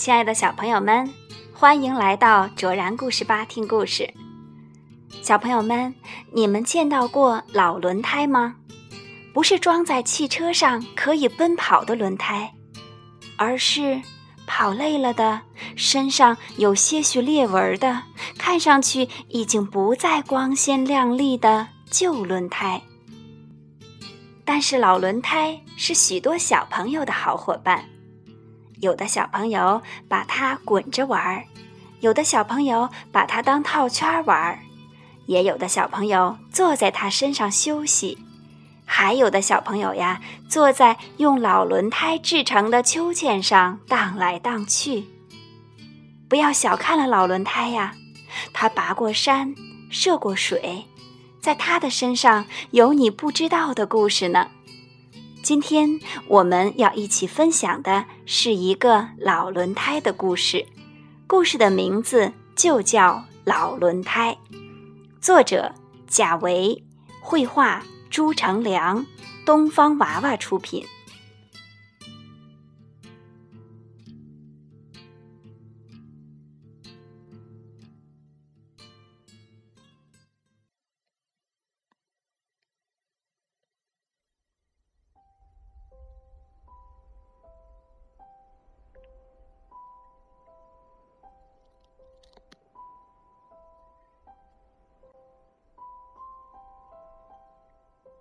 亲爱的小朋友们，欢迎来到卓然故事吧听故事。小朋友们，你们见到过老轮胎吗？不是装在汽车上可以奔跑的轮胎，而是跑累了的、身上有些许裂纹的、看上去已经不再光鲜亮丽的旧轮胎。但是老轮胎是许多小朋友的好伙伴。有的小朋友把它滚着玩儿，有的小朋友把它当套圈玩儿，也有的小朋友坐在它身上休息，还有的小朋友呀，坐在用老轮胎制成的秋千上荡来荡去。不要小看了老轮胎呀，它爬过山，涉过水，在它的身上有你不知道的故事呢。今天我们要一起分享的是一个老轮胎的故事，故事的名字就叫《老轮胎》，作者贾维，绘画朱成良，东方娃娃出品。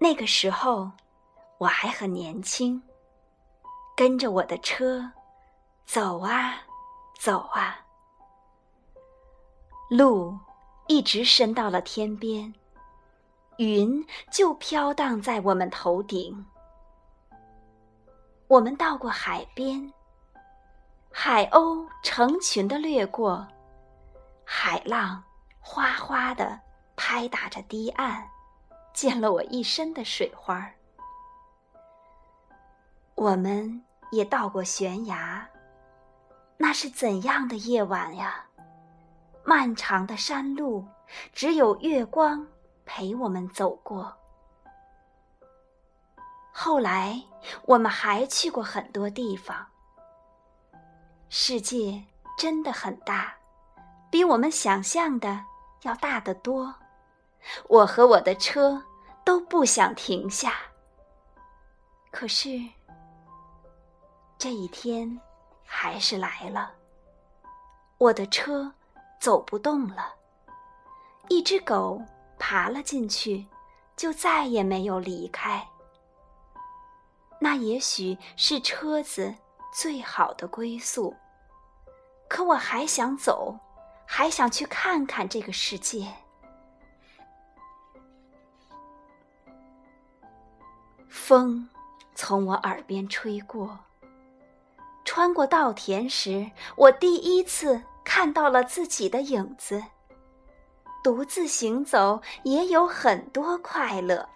那个时候，我还很年轻，跟着我的车走啊走啊，路一直伸到了天边，云就飘荡在我们头顶。我们到过海边，海鸥成群的掠过，海浪哗哗的拍打着堤岸。溅了我一身的水花。我们也到过悬崖，那是怎样的夜晚呀！漫长的山路，只有月光陪我们走过。后来，我们还去过很多地方。世界真的很大，比我们想象的要大得多。我和我的车。都不想停下。可是，这一天还是来了。我的车走不动了，一只狗爬了进去，就再也没有离开。那也许是车子最好的归宿。可我还想走，还想去看看这个世界。风从我耳边吹过，穿过稻田时，我第一次看到了自己的影子。独自行走也有很多快乐。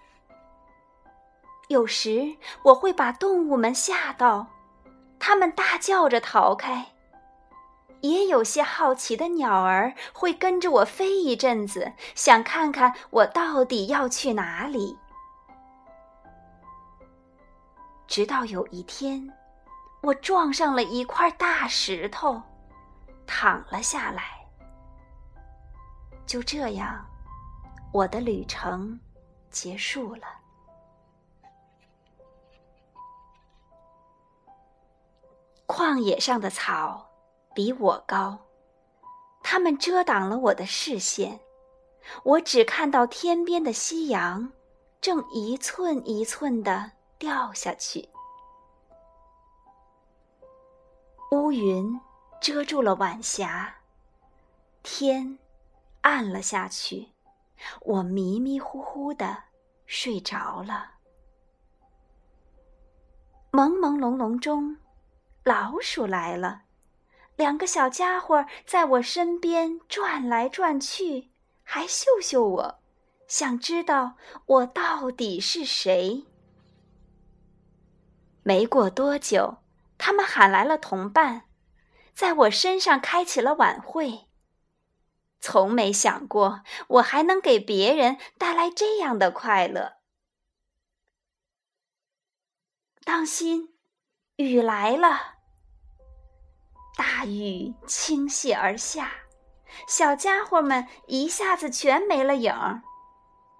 有时我会把动物们吓到，它们大叫着逃开；也有些好奇的鸟儿会跟着我飞一阵子，想看看我到底要去哪里。直到有一天，我撞上了一块大石头，躺了下来。就这样，我的旅程结束了。旷野上的草比我高，它们遮挡了我的视线，我只看到天边的夕阳，正一寸一寸的。掉下去，乌云遮住了晚霞，天暗了下去，我迷迷糊糊的睡着了。朦朦胧胧中，老鼠来了，两个小家伙在我身边转来转去，还嗅嗅我，想知道我到底是谁。没过多久，他们喊来了同伴，在我身上开启了晚会。从没想过我还能给别人带来这样的快乐。当心，雨来了！大雨倾泻而下，小家伙们一下子全没了影儿，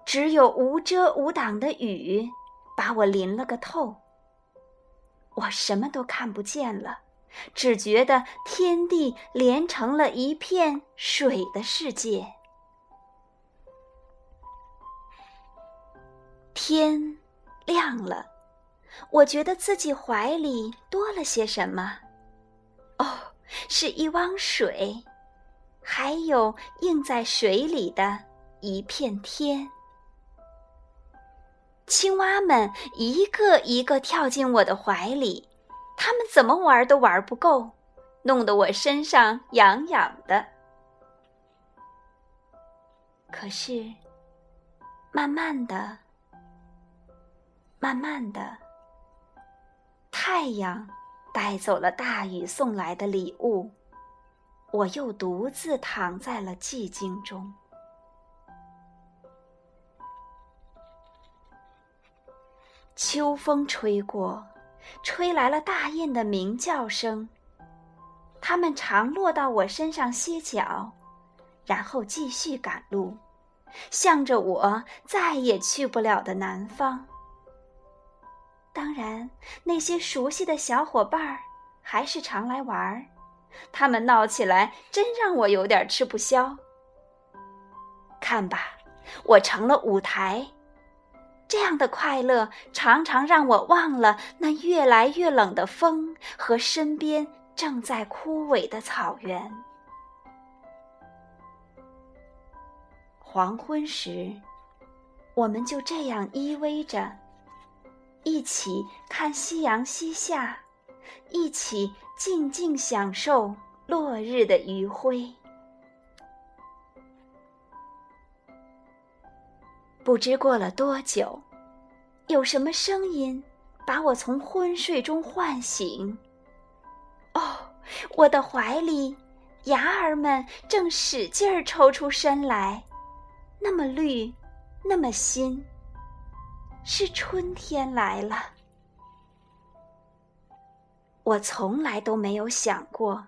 只有无遮无挡的雨把我淋了个透。我什么都看不见了，只觉得天地连成了一片水的世界。天亮了，我觉得自己怀里多了些什么。哦，是一汪水，还有映在水里的一片天。青蛙们一个一个跳进我的怀里，它们怎么玩都玩不够，弄得我身上痒痒的。可是，慢慢的，慢慢的，太阳带走了大雨送来的礼物，我又独自躺在了寂静中。秋风吹过，吹来了大雁的鸣叫声。它们常落到我身上歇脚，然后继续赶路，向着我再也去不了的南方。当然，那些熟悉的小伙伴儿还是常来玩儿，他们闹起来真让我有点吃不消。看吧，我成了舞台。这样的快乐常常让我忘了那越来越冷的风和身边正在枯萎的草原。黄昏时，我们就这样依偎着，一起看夕阳西下，一起静静享受落日的余晖。不知过了多久，有什么声音把我从昏睡中唤醒？哦，我的怀里，芽儿们正使劲儿抽出身来，那么绿，那么新。是春天来了。我从来都没有想过，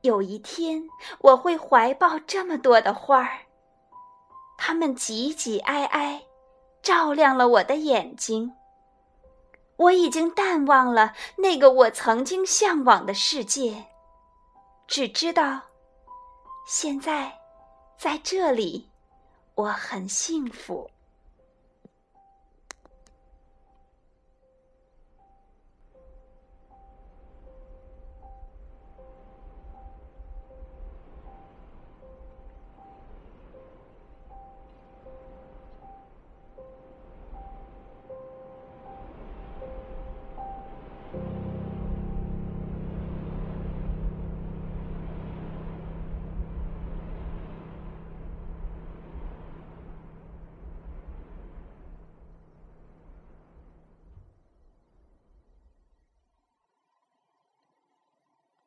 有一天我会怀抱这么多的花儿。它们挤挤挨挨，照亮了我的眼睛。我已经淡忘了那个我曾经向往的世界，只知道，现在，在这里，我很幸福。